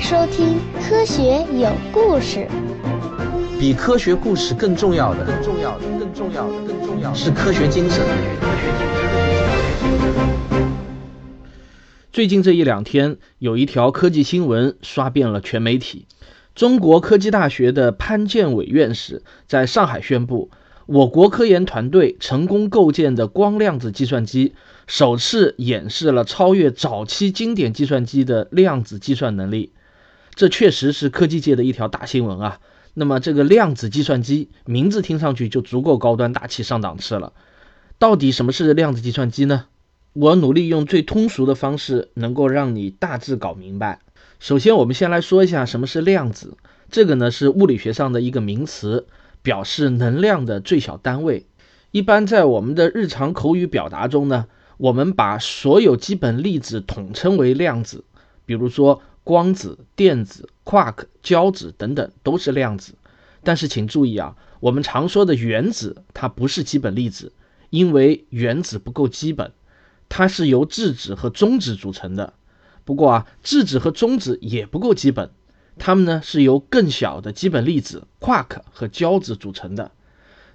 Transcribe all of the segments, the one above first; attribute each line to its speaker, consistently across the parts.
Speaker 1: 收听《科学有故事》。
Speaker 2: 比科学故事更重要的，更重要的，更重要的，更重要的是科学精神。最近这一两天，有一条科技新闻刷遍了全媒体。中国科技大学的潘建伟院士在上海宣布，我国科研团队成功构建的光量子计算机。首次演示了超越早期经典计算机的量子计算能力，这确实是科技界的一条大新闻啊。那么，这个量子计算机名字听上去就足够高端大气上档次了。到底什么是量子计算机呢？我努力用最通俗的方式，能够让你大致搞明白。首先，我们先来说一下什么是量子。这个呢是物理学上的一个名词，表示能量的最小单位。一般在我们的日常口语表达中呢。我们把所有基本粒子统称为量子，比如说光子、电子、quark、胶子等等都是量子。但是请注意啊，我们常说的原子它不是基本粒子，因为原子不够基本，它是由质子和中子组成的。不过啊，质子和中子也不够基本，它们呢是由更小的基本粒子 quark 和胶子组成的。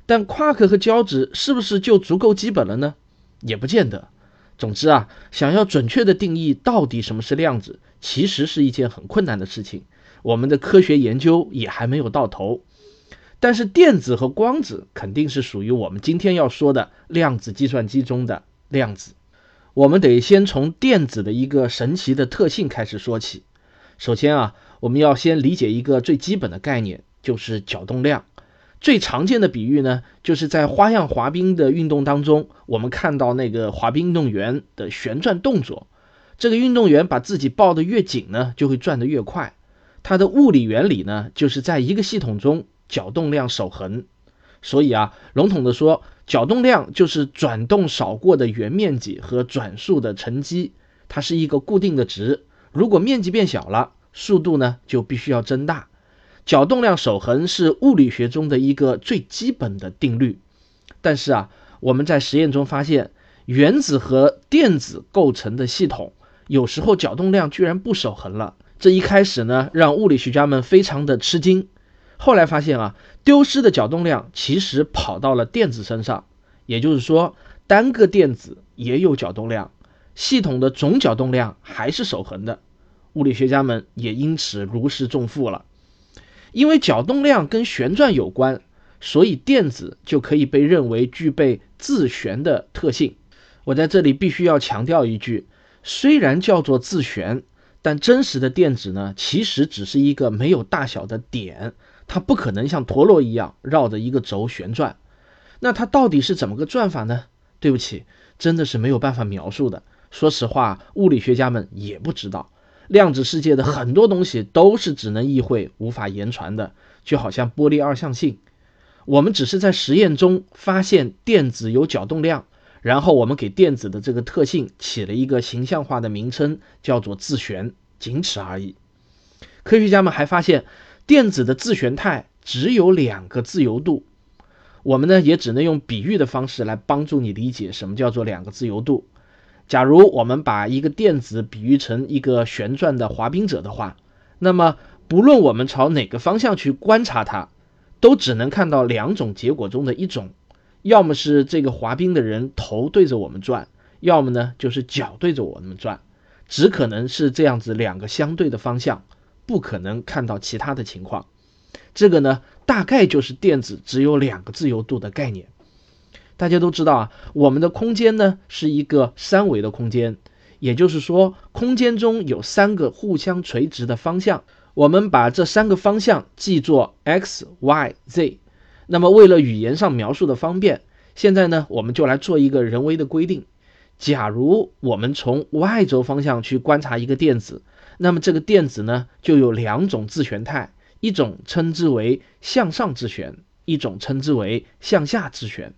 Speaker 2: 但 quark 和胶子是不是就足够基本了呢？也不见得。总之啊，想要准确的定义到底什么是量子，其实是一件很困难的事情。我们的科学研究也还没有到头。但是电子和光子肯定是属于我们今天要说的量子计算机中的量子。我们得先从电子的一个神奇的特性开始说起。首先啊，我们要先理解一个最基本的概念，就是角动量。最常见的比喻呢，就是在花样滑冰的运动当中，我们看到那个滑冰运动员的旋转动作。这个运动员把自己抱得越紧呢，就会转得越快。它的物理原理呢，就是在一个系统中角动量守恒。所以啊，笼统的说，角动量就是转动扫过的圆面积和转速的乘积，它是一个固定的值。如果面积变小了，速度呢就必须要增大。角动量守恒是物理学中的一个最基本的定律，但是啊，我们在实验中发现，原子和电子构成的系统有时候角动量居然不守恒了。这一开始呢，让物理学家们非常的吃惊。后来发现啊，丢失的角动量其实跑到了电子身上，也就是说，单个电子也有角动量，系统的总角动量还是守恒的。物理学家们也因此如释重负了。因为角动量跟旋转有关，所以电子就可以被认为具备自旋的特性。我在这里必须要强调一句：虽然叫做自旋，但真实的电子呢，其实只是一个没有大小的点，它不可能像陀螺一样绕着一个轴旋转。那它到底是怎么个转法呢？对不起，真的是没有办法描述的。说实话，物理学家们也不知道。量子世界的很多东西都是只能意会无法言传的，就好像玻璃二象性。我们只是在实验中发现电子有角动量，然后我们给电子的这个特性起了一个形象化的名称，叫做自旋，仅此而已。科学家们还发现，电子的自旋态只有两个自由度。我们呢，也只能用比喻的方式来帮助你理解什么叫做两个自由度。假如我们把一个电子比喻成一个旋转的滑冰者的话，那么不论我们朝哪个方向去观察它，都只能看到两种结果中的一种：要么是这个滑冰的人头对着我们转，要么呢就是脚对着我们转，只可能是这样子两个相对的方向，不可能看到其他的情况。这个呢，大概就是电子只有两个自由度的概念。大家都知道啊，我们的空间呢是一个三维的空间，也就是说，空间中有三个互相垂直的方向。我们把这三个方向记作 x、y、z。那么，为了语言上描述的方便，现在呢，我们就来做一个人为的规定。假如我们从 y 轴方向去观察一个电子，那么这个电子呢就有两种自旋态，一种称之为向上自旋，一种称之为向下自旋。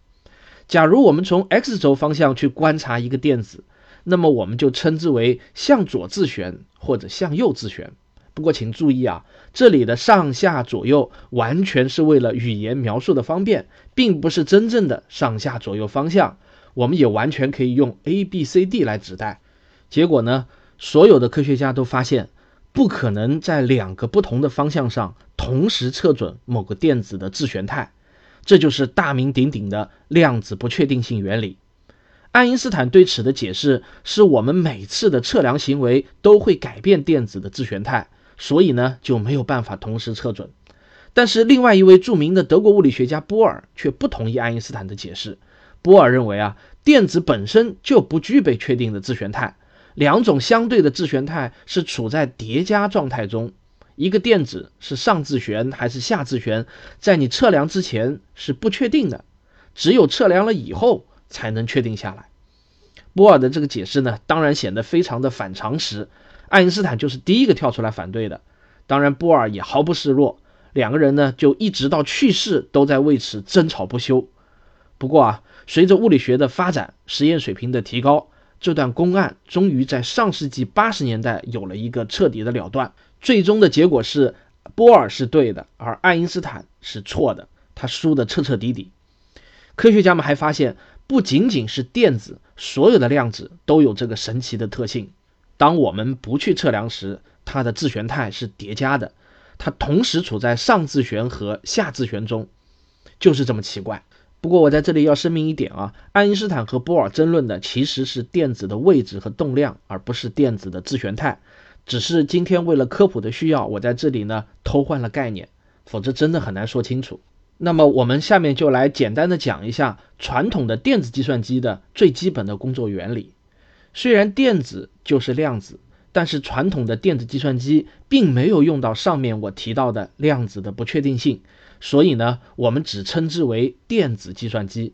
Speaker 2: 假如我们从 x 轴方向去观察一个电子，那么我们就称之为向左自旋或者向右自旋。不过请注意啊，这里的上下左右完全是为了语言描述的方便，并不是真正的上下左右方向。我们也完全可以用 a b c d 来指代。结果呢，所有的科学家都发现，不可能在两个不同的方向上同时测准某个电子的自旋态，这就是大名鼎鼎的量子不确定性原理。爱因斯坦对此的解释是我们每次的测量行为都会改变电子的自旋态，所以呢就没有办法同时测准。但是另外一位著名的德国物理学家波尔却不同意爱因斯坦的解释。波尔认为啊，电子本身就不具备确定的自旋态。两种相对的自旋态是处在叠加状态中，一个电子是上自旋还是下自旋，在你测量之前是不确定的，只有测量了以后才能确定下来。波尔的这个解释呢，当然显得非常的反常识，爱因斯坦就是第一个跳出来反对的，当然波尔也毫不示弱，两个人呢就一直到去世都在为此争吵不休。不过啊，随着物理学的发展，实验水平的提高。这段公案终于在上世纪八十年代有了一个彻底的了断，最终的结果是波尔是对的，而爱因斯坦是错的，他输得彻彻底底。科学家们还发现，不仅仅是电子，所有的量子都有这个神奇的特性：当我们不去测量时，它的自旋态是叠加的，它同时处在上自旋和下自旋中，就是这么奇怪。不过我在这里要声明一点啊，爱因斯坦和波尔争论的其实是电子的位置和动量，而不是电子的自旋态。只是今天为了科普的需要，我在这里呢偷换了概念，否则真的很难说清楚。那么我们下面就来简单的讲一下传统的电子计算机的最基本的工作原理。虽然电子就是量子，但是传统的电子计算机并没有用到上面我提到的量子的不确定性。所以呢，我们只称之为电子计算机。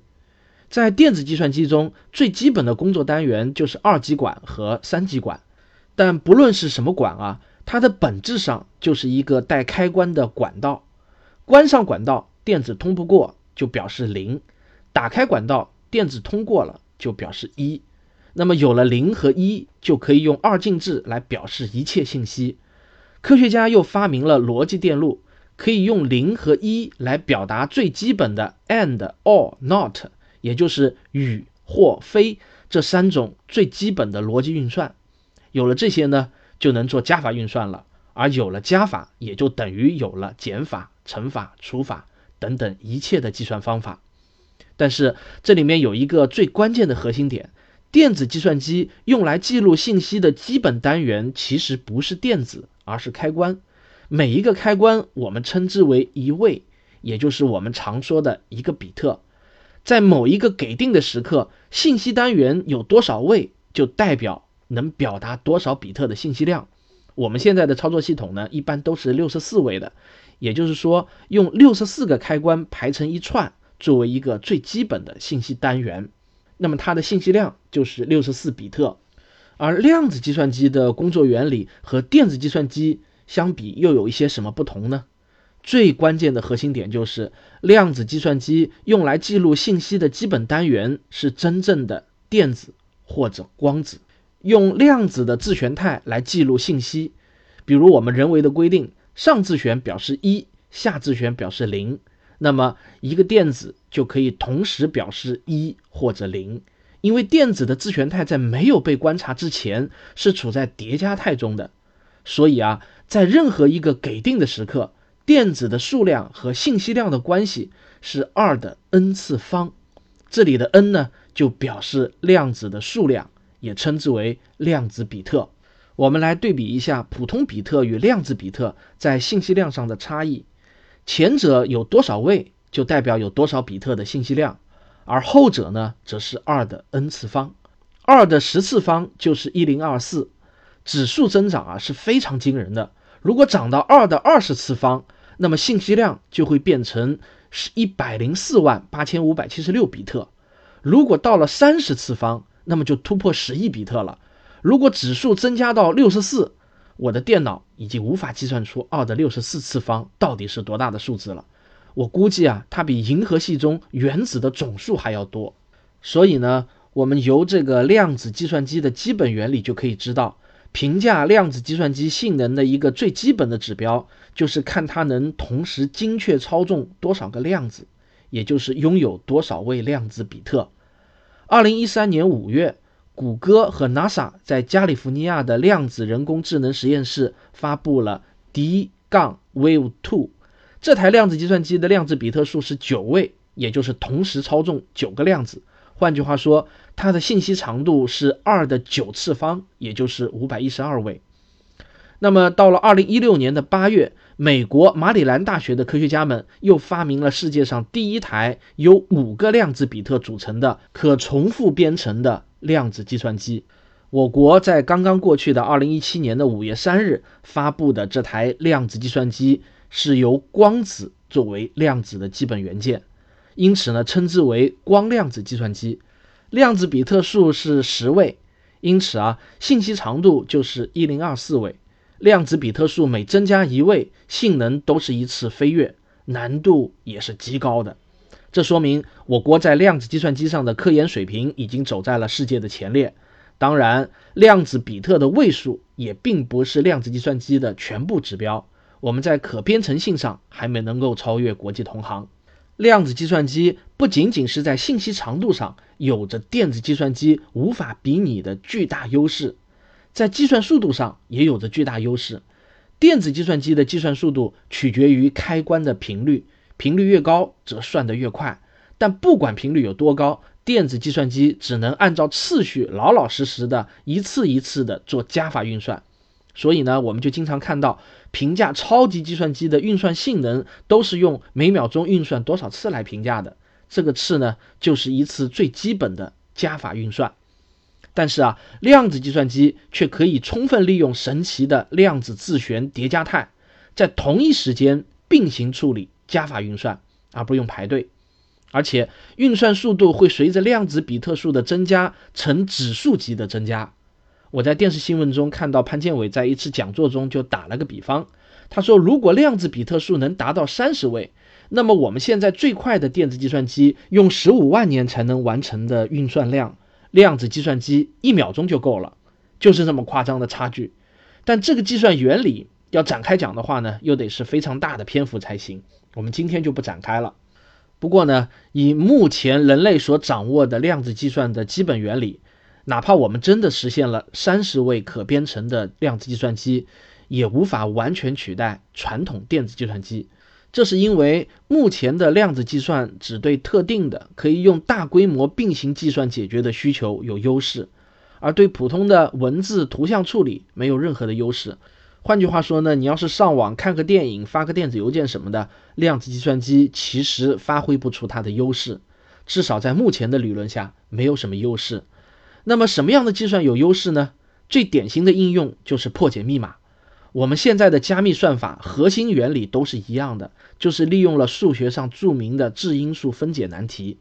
Speaker 2: 在电子计算机中，最基本的工作单元就是二极管和三极管。但不论是什么管啊，它的本质上就是一个带开关的管道。关上管道，电子通不过，就表示零；打开管道，电子通过了，就表示一。那么有了零和一，就可以用二进制来表示一切信息。科学家又发明了逻辑电路。可以用零和一来表达最基本的 and、or、not，也就是与或非这三种最基本的逻辑运算。有了这些呢，就能做加法运算了。而有了加法，也就等于有了减法、乘法、除法等等一切的计算方法。但是这里面有一个最关键的核心点：电子计算机用来记录信息的基本单元其实不是电子，而是开关。每一个开关，我们称之为一位，也就是我们常说的一个比特。在某一个给定的时刻，信息单元有多少位，就代表能表达多少比特的信息量。我们现在的操作系统呢，一般都是六十四位的，也就是说，用六十四个开关排成一串，作为一个最基本的信息单元，那么它的信息量就是六十四比特。而量子计算机的工作原理和电子计算机。相比又有一些什么不同呢？最关键的核心点就是量子计算机用来记录信息的基本单元是真正的电子或者光子，用量子的自旋态来记录信息。比如我们人为的规定，上自旋表示一，下自旋表示零，那么一个电子就可以同时表示一或者零，因为电子的自旋态在没有被观察之前是处在叠加态中的，所以啊。在任何一个给定的时刻，电子的数量和信息量的关系是二的 n 次方。这里的 n 呢，就表示量子的数量，也称之为量子比特。我们来对比一下普通比特与量子比特在信息量上的差异。前者有多少位，就代表有多少比特的信息量，而后者呢，则是二的 n 次方。二的十次方就是一零二四，指数增长啊是非常惊人的。如果涨到二的二十次方，那么信息量就会变成是一百零四万八千五百七十六比特。如果到了三十次方，那么就突破十亿比特了。如果指数增加到六十四，我的电脑已经无法计算出二的六十四次方到底是多大的数字了。我估计啊，它比银河系中原子的总数还要多。所以呢，我们由这个量子计算机的基本原理就可以知道。评价量子计算机性能的一个最基本的指标，就是看它能同时精确操纵多少个量子，也就是拥有多少位量子比特。二零一三年五月，谷歌和 NASA 在加利福尼亚的量子人工智能实验室发布了 D- 杠 Wave Two 这台量子计算机的量子比特数是九位，也就是同时操纵九个量子。换句话说，它的信息长度是二的九次方，也就是五百一十二位。那么到了二零一六年的八月，美国马里兰大学的科学家们又发明了世界上第一台由五个量子比特组成的可重复编程的量子计算机。我国在刚刚过去的二零一七年的五月三日发布的这台量子计算机是由光子作为量子的基本元件，因此呢称之为光量子计算机。量子比特数是十位，因此啊信息长度就是一零二四位。量子比特数每增加一位，性能都是一次飞跃，难度也是极高的。这说明我国在量子计算机上的科研水平已经走在了世界的前列。当然，量子比特的位数也并不是量子计算机的全部指标。我们在可编程性上还没能够超越国际同行。量子计算机不仅仅是在信息长度上有着电子计算机无法比拟的巨大优势。在计算速度上也有着巨大优势。电子计算机的计算速度取决于开关的频率，频率越高则算得越快。但不管频率有多高，电子计算机只能按照次序老老实实的一次一次的做加法运算。所以呢，我们就经常看到评价超级计算机的运算性能都是用每秒钟运算多少次来评价的。这个次呢，就是一次最基本的加法运算。但是啊，量子计算机却可以充分利用神奇的量子自旋叠加态，在同一时间并行处理加法运算，而不用排队，而且运算速度会随着量子比特数的增加呈指数级的增加。我在电视新闻中看到潘建伟在一次讲座中就打了个比方，他说，如果量子比特数能达到三十位，那么我们现在最快的电子计算机用十五万年才能完成的运算量。量子计算机一秒钟就够了，就是这么夸张的差距。但这个计算原理要展开讲的话呢，又得是非常大的篇幅才行。我们今天就不展开了。不过呢，以目前人类所掌握的量子计算的基本原理，哪怕我们真的实现了三十位可编程的量子计算机，也无法完全取代传统电子计算机。这是因为目前的量子计算只对特定的可以用大规模并行计算解决的需求有优势，而对普通的文字、图像处理没有任何的优势。换句话说呢，你要是上网看个电影、发个电子邮件什么的，量子计算机其实发挥不出它的优势，至少在目前的理论下没有什么优势。那么什么样的计算有优势呢？最典型的应用就是破解密码。我们现在的加密算法核心原理都是一样的，就是利用了数学上著名的质因数分解难题。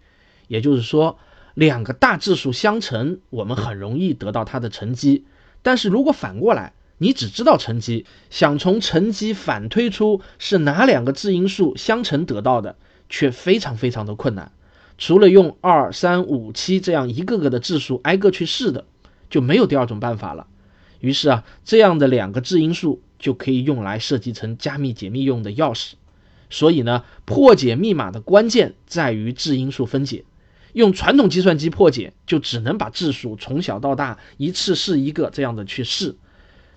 Speaker 2: 也就是说，两个大质数相乘，我们很容易得到它的乘积。但是如果反过来，你只知道乘积，想从乘积反推出是哪两个质因数相乘得到的，却非常非常的困难。除了用二、三、五、七这样一个个的质数挨个去试的，就没有第二种办法了。于是啊，这样的两个质因数就可以用来设计成加密解密用的钥匙。所以呢，破解密码的关键在于质因数分解。用传统计算机破解，就只能把质数从小到大一次试一个这样的去试，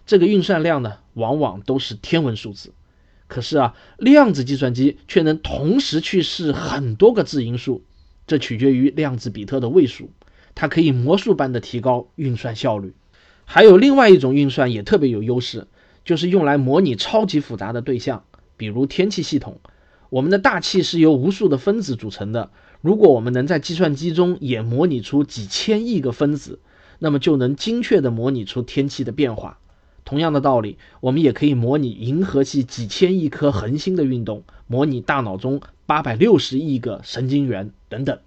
Speaker 2: 这个运算量呢，往往都是天文数字。可是啊，量子计算机却能同时去试很多个质因数，这取决于量子比特的位数，它可以魔术般的提高运算效率。还有另外一种运算也特别有优势，就是用来模拟超级复杂的对象，比如天气系统。我们的大气是由无数的分子组成的，如果我们能在计算机中也模拟出几千亿个分子，那么就能精确地模拟出天气的变化。同样的道理，我们也可以模拟银河系几千亿颗恒星的运动，模拟大脑中八百六十亿个神经元等等。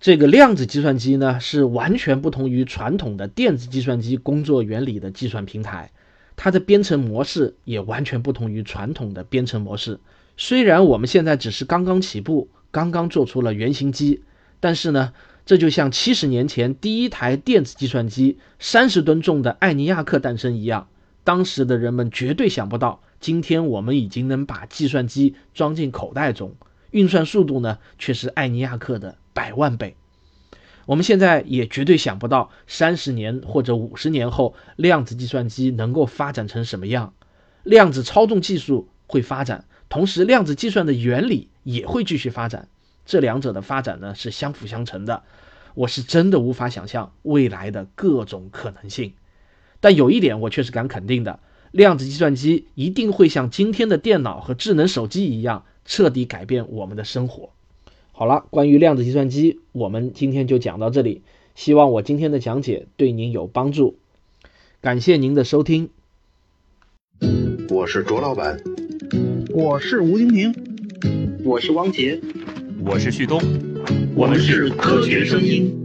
Speaker 2: 这个量子计算机呢，是完全不同于传统的电子计算机工作原理的计算平台，它的编程模式也完全不同于传统的编程模式。虽然我们现在只是刚刚起步，刚刚做出了原型机，但是呢，这就像七十年前第一台电子计算机三十吨重的艾尼亚克诞生一样，当时的人们绝对想不到，今天我们已经能把计算机装进口袋中，运算速度呢，却是艾尼亚克的。百万倍。我们现在也绝对想不到三十年或者五十年后量子计算机能够发展成什么样。量子操纵技术会发展，同时量子计算的原理也会继续发展，这两者的发展呢是相辅相成的。我是真的无法想象未来的各种可能性，但有一点我却是敢肯定的：量子计算机一定会像今天的电脑和智能手机一样，彻底改变我们的生活。好了，关于量子计算机，我们今天就讲到这里。希望我今天的讲解对您有帮助，感谢您的收听。
Speaker 3: 我是卓老板，
Speaker 4: 我是吴婷婷，
Speaker 5: 我是汪杰，
Speaker 6: 我是旭东，
Speaker 7: 我们是科学声音。